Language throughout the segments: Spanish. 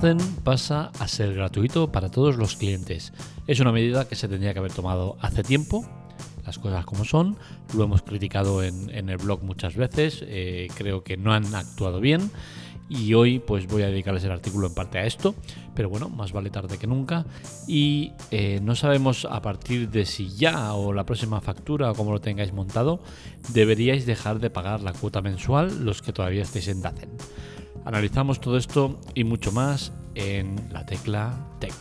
Dacen pasa a ser gratuito para todos los clientes. Es una medida que se tendría que haber tomado hace tiempo, las cosas como son. Lo hemos criticado en, el blog muchas veces, eh, creo que no han actuado bien y hoy pues voy a dedicarles el artículo en parte a esto, pero bueno, más vale tarde que nunca y eh, no sabemos a partir de si ya o la próxima factura o como lo tengáis montado, deberíais dejar de pagar la cuota mensual los que todavía estéis en Dacen. Analizamos todo esto y mucho más en la tecla Tech.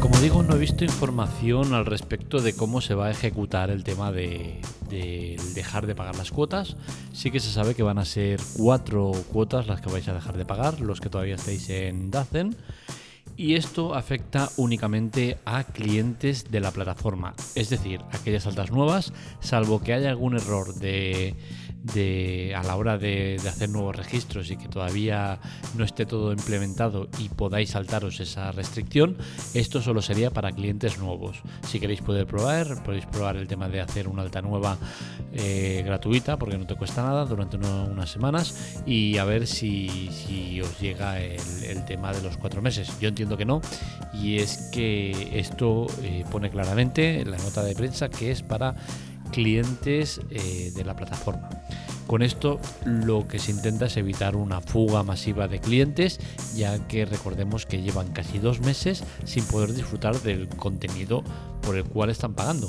Como digo, no he visto información al respecto de cómo se va a ejecutar el tema de, dejar de pagar las cuotas. Sí que se sabe que van a ser cuatro cuotas las que vais a dejar de pagar, los que todavía estáis en Dacen y esto afecta únicamente a clientes de la plataforma, es decir, aquellas altas nuevas, salvo que haya algún error de de, a la hora de, hacer nuevos registros y que todavía no esté todo implementado y podáis saltaros esa restricción, esto solo sería para clientes nuevos. Si queréis poder probar, podéis probar el tema de hacer una alta nueva eh, gratuita, porque no te cuesta nada, durante unas semanas y a ver si, os llega el, tema de los cuatro meses. Yo entiendo que no, y es que esto eh, pone claramente en la nota de prensa que es para clientes eh, de la plataforma. Con esto lo que se intenta es evitar una fuga masiva de clientes, ya que recordemos que llevan casi dos meses sin poder disfrutar del contenido por el cual están pagando.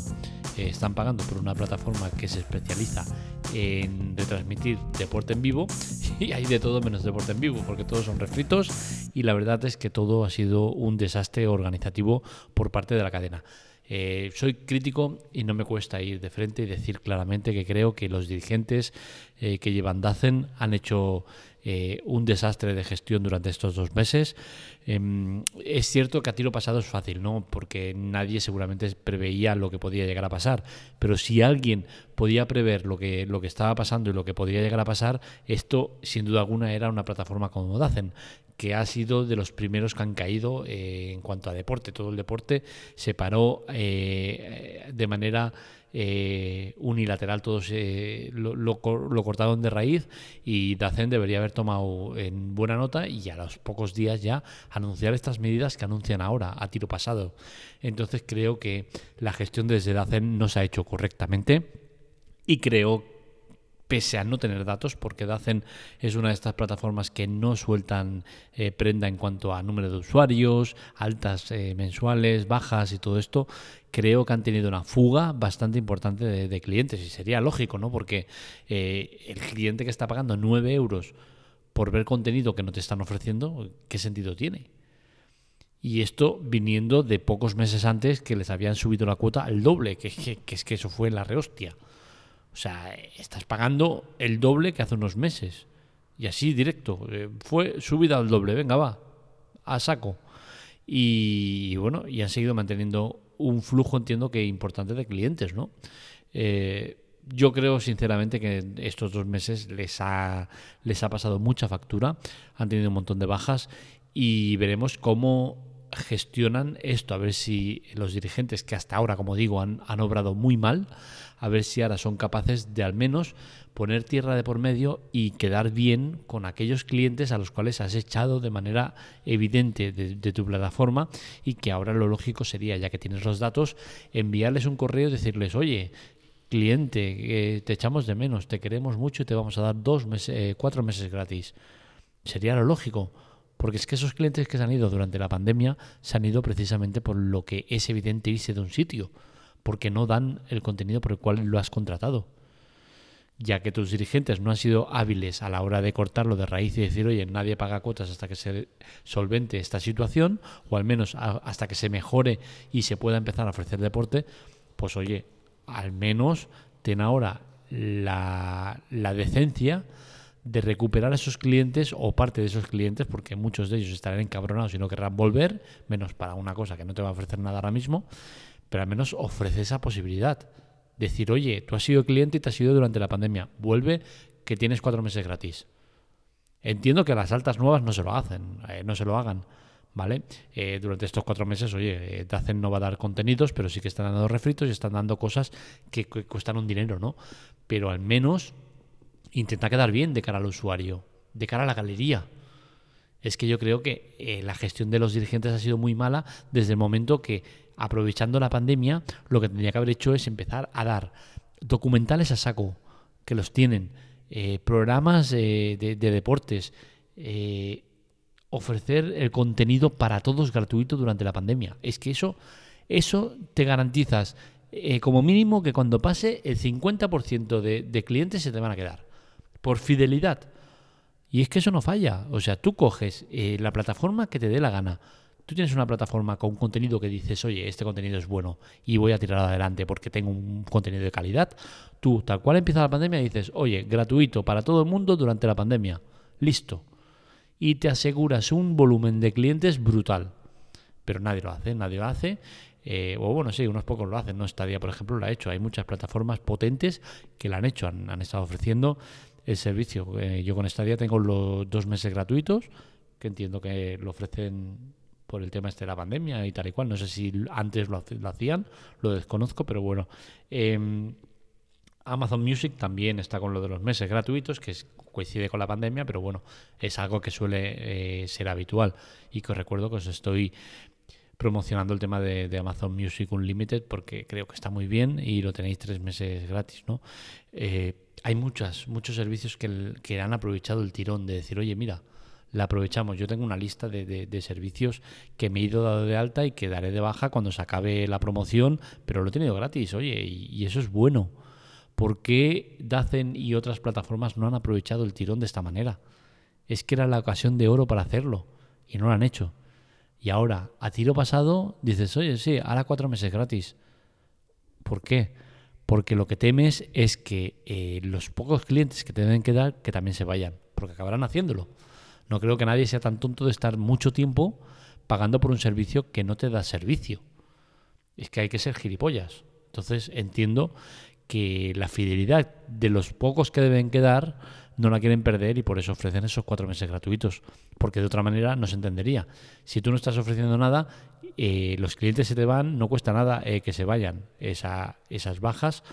Eh, están pagando por una plataforma que se especializa en retransmitir deporte en vivo y hay de todo menos deporte en vivo porque todos son refritos y la verdad es que todo ha sido un desastre organizativo por parte de la cadena. Eh, soy crítico y no me cuesta ir de frente y decir claramente que creo que los dirigentes eh, que llevan Dacen han hecho eh, un desastre de gestión durante estos dos meses. Em, es cierto que a tiro pasado es fácil, ¿no? Porque nadie seguramente preveía lo que podía llegar a pasar. Pero si alguien podía prever lo que, lo que estaba pasando y lo que podría llegar a pasar, esto sin duda alguna era una plataforma como Dacen que ha sido de los primeros que han caído eh, en cuanto a deporte. Todo el deporte se paró eh, de manera eh, unilateral, todos lo, lo, cortaron de raíz y Dacen debería haber tomado en buena nota y a los pocos días ya anunciar estas medidas que anuncian ahora a tiro pasado. Entonces creo que la gestión desde Dacen no se ha hecho correctamente y creo que pese a no tener datos, porque Dacen es una de estas plataformas que no sueltan eh, prenda en cuanto a número de usuarios, altas eh, mensuales, bajas y todo esto, creo que han tenido una fuga bastante importante de, clientes y sería lógico, ¿no? Porque eh, el cliente que está pagando 9 euros por ver contenido que no te están ofreciendo, ¿qué sentido tiene? Y esto viniendo de pocos meses antes que les habían subido la cuota al doble, que, que es que eso fue la rehostia. O sea, estás pagando el doble que hace unos meses. Y así directo. Eh, fue subida al doble. Venga, va. A saco. Y, bueno, y han seguido manteniendo un flujo, entiendo que importante de clientes, ¿no? Eh, yo creo sinceramente que estos dos meses les ha, les ha pasado mucha factura, han tenido un montón de bajas y veremos cómo gestionan esto, a ver si los dirigentes que hasta ahora, como digo, han, han, obrado muy mal, a ver si ahora son capaces de al menos poner tierra de por medio y quedar bien con aquellos clientes a los cuales has echado de manera evidente de, tu plataforma y que ahora lo lógico sería, ya que tienes los datos, enviarles un correo y decirles, oye, cliente, te echamos de menos, te queremos mucho y te vamos a dar dos meses, eh, cuatro meses gratis. Sería lo lógico porque es que esos clientes que se han ido durante la pandemia se han ido precisamente por lo que es evidente irse de un sitio, porque no dan el contenido por el cual lo has contratado. Ya que tus dirigentes no han sido hábiles a la hora de cortarlo de raíz y decir, oye, nadie paga cuotas hasta que se solvente esta situación, o al menos hasta que se mejore y se pueda empezar a ofrecer deporte, pues oye, al menos ten ahora la, la decencia de recuperar a esos clientes o parte de esos clientes, porque muchos de ellos estarán encabronados y no querrán volver, menos para una cosa que no te va a ofrecer nada ahora mismo, pero al menos ofrece esa posibilidad. Decir, oye, tú has sido cliente y te has ido durante la pandemia, vuelve que tienes cuatro meses gratis. Entiendo que las altas nuevas no se lo hacen, eh, no se lo hagan, ¿vale? Eh, durante estos cuatro meses, oye, eh, Dacen no va a dar contenidos, pero sí que están dando refritos y están dando cosas que, cuestan un dinero, ¿no? Pero al menos intenta quedar bien de cara al usuario, de cara a la galería. Es que yo creo que eh, la gestión de los dirigentes ha sido muy mala desde el momento que, aprovechando la pandemia, lo que tendría que haber hecho es empezar a dar documentales a saco, que los tienen, programas de, deportes, ofrecer el contenido para todos gratuito durante la pandemia. Es que eso, eso te garantizas eh, como mínimo que cuando pase el 50% de, de clientes se te van a quedar. Por fidelidad. Y es que eso no falla. O sea, tú coges eh, la plataforma que te dé la gana. Tú tienes una plataforma con contenido que dices, oye, este contenido es bueno y voy a tirar adelante porque tengo un contenido de calidad. Tú, tal cual empieza la pandemia, dices, oye, gratuito para todo el mundo durante la pandemia. Listo y te aseguras un volumen de clientes brutal. Pero nadie lo hace, nadie lo hace. Eh, o bueno, sí, unos pocos lo hacen. No Stadia, por ejemplo, lo ha hecho. Hay muchas plataformas potentes que lo han hecho, han, estado ofreciendo el servicio. Eh, yo con Stadia tengo los dos meses gratuitos, que entiendo que lo ofrecen por el tema este de la pandemia y tal y cual. No sé si antes lo, hacían, lo desconozco, pero bueno. Em, Amazon Music también está con lo de los meses gratuitos, que coincide con la pandemia, pero bueno, es algo que suele eh, ser habitual. Y que os recuerdo que os estoy promocionando el tema de, Amazon Music Unlimited porque creo que está muy bien y lo tenéis tres meses gratis, ¿no? Eh, hay muchas, muchos servicios que, que, han aprovechado el tirón de decir, oye, mira, la aprovechamos. Yo tengo una lista de, servicios que me he ido dado de alta y que daré de baja cuando se acabe la promoción, pero lo he tenido gratis, oye, y eso es bueno. ¿Por qué Dacen y otras plataformas no han aprovechado el tirón de esta manera? Es que era la ocasión de oro para hacerlo y no lo han hecho. Y ahora, a tiro pasado, dices, oye, sí, ahora cuatro meses gratis. ¿Por qué? Porque lo que temes es que eh, los pocos clientes que te deben quedar, que también se vayan, porque acabarán haciéndolo. No creo que nadie sea tan tonto de estar mucho tiempo pagando por un servicio que no te da servicio. Es que hay que ser gilipollas. Entonces entiendo que la fidelidad de los pocos que deben quedar no la quieren perder y por eso ofrecen esos cuatro meses gratuitos, porque de otra manera no se entendería. Si tú no estás ofreciendo nada, eh, los clientes se te van, no cuesta nada eh, que se vayan. Esa, esas bajas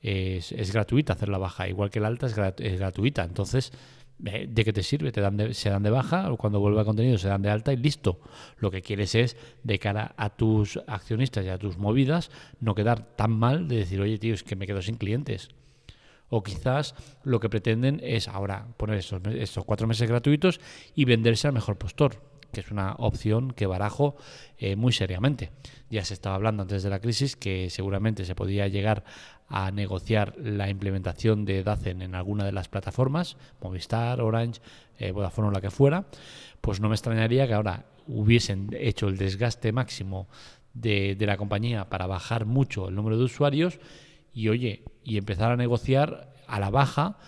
es, gratuita hacer la baja, igual que la alta es, es gratuita. Entonces, eh, ¿de qué te sirve? Te dan se dan de baja, o cuando vuelva contenido se dan de alta y listo. Lo que quieres es, de cara a tus accionistas y a tus movidas, no quedar tan mal de decir, oye, tío, es que me quedo sin clientes. O quizás lo que pretenden es ahora poner estos, cuatro meses gratuitos y venderse al mejor postor que es una opción que barajo eh, muy seriamente. Ya se estaba hablando antes de la crisis que seguramente se podía llegar a negociar la implementación de DACEN en alguna de las plataformas, Movistar, Orange, eh, Vodafone o la que fuera, pues no me extrañaría que ahora hubiesen hecho el desgaste máximo de la compañía para bajar mucho el número de usuarios y oye, y empezar a negociar a la baja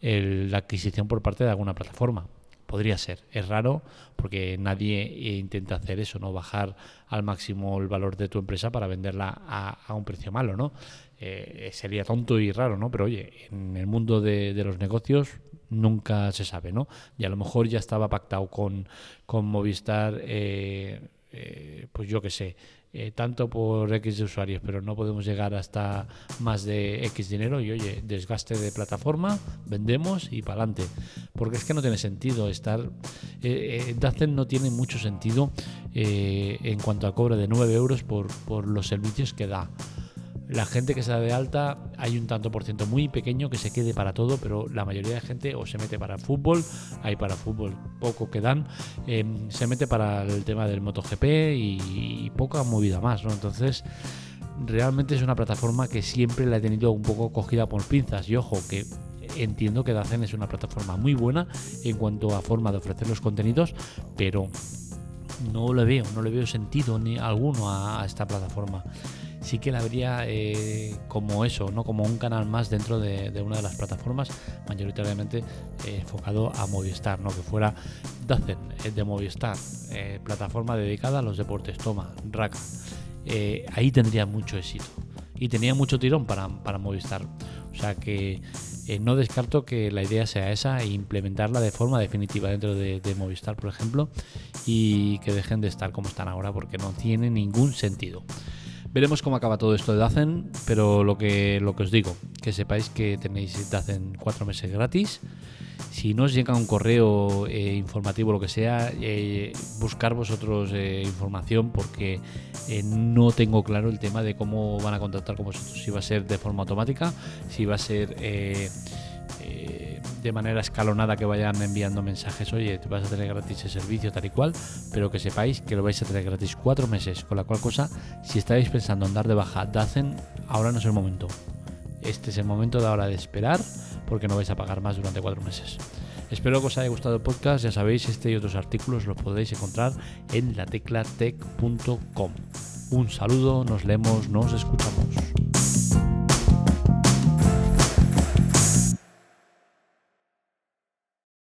la adquisición por parte de alguna plataforma podría ser. Es raro porque nadie intenta hacer eso, ¿no? Bajar al máximo el valor de tu empresa para venderla a, un precio malo, ¿no? Eh, sería tonto y raro, ¿no? Pero oye, en el mundo de, los negocios nunca se sabe, ¿no? Y a lo mejor ya estaba pactado con, con Movistar, eh, eh, pues yo qué sé, eh, tanto por X de usuarios, pero no podemos llegar hasta más de X dinero y oye, desgaste de plataforma, vendemos y para adelante. Porque es que no tiene sentido estar... Eh, eh no tiene mucho sentido en cuanto a cobro de 9 euros por, por los servicios que da. La gente que se da de alta, hay un tanto por ciento muy pequeño que se quede para todo, pero la mayoría de gente o se mete para fútbol, hay para fútbol poco que dan, em, se mete para el tema del MotoGP y, poca movida más, ¿no? Entonces, realmente es una plataforma que siempre la he tenido un poco cogida por pinzas y ojo, que entiendo que Dacen es una plataforma muy buena en cuanto a forma de ofrecer los contenidos, pero no le veo, no le veo sentido ni alguno a esta plataforma sí que la vería eh, como eso, ¿no? como un canal más dentro de, una de las plataformas, mayoritariamente eh, enfocado a Movistar, ¿no? que fuera Dacen eh, de Movistar, plataforma dedicada a los deportes, toma, Raka. ahí tendría mucho éxito y tenía mucho tirón para, para Movistar. O sea que eh, no descarto que la idea sea esa e implementarla de forma definitiva dentro de, Movistar, por ejemplo, y que dejen de estar como están ahora porque no tiene ningún sentido. Veremos cómo acaba todo esto de Dacen, pero lo que, lo que os digo, que sepáis que tenéis Dacen cuatro meses gratis. Si no os llega un correo eh, informativo, lo que sea, eh, buscar vosotros información porque no tengo claro el tema de cómo van a contactar con vosotros. Si va a ser de forma automática, si va a ser de manera escalonada que vayan enviando mensajes, oye, te vas a tener gratis el servicio tal y cual, pero que sepáis que lo vais a tener gratis cuatro meses, con la cual cosa, si estáis pensando en dar de baja Dacen, ahora no es el momento. Este es el momento de ahora de esperar, porque no vais a pagar más durante cuatro meses. Espero que os haya gustado el podcast, ya sabéis, este y otros artículos los podéis encontrar en lateclatech.com. Un saludo, nos leemos, nos escuchamos.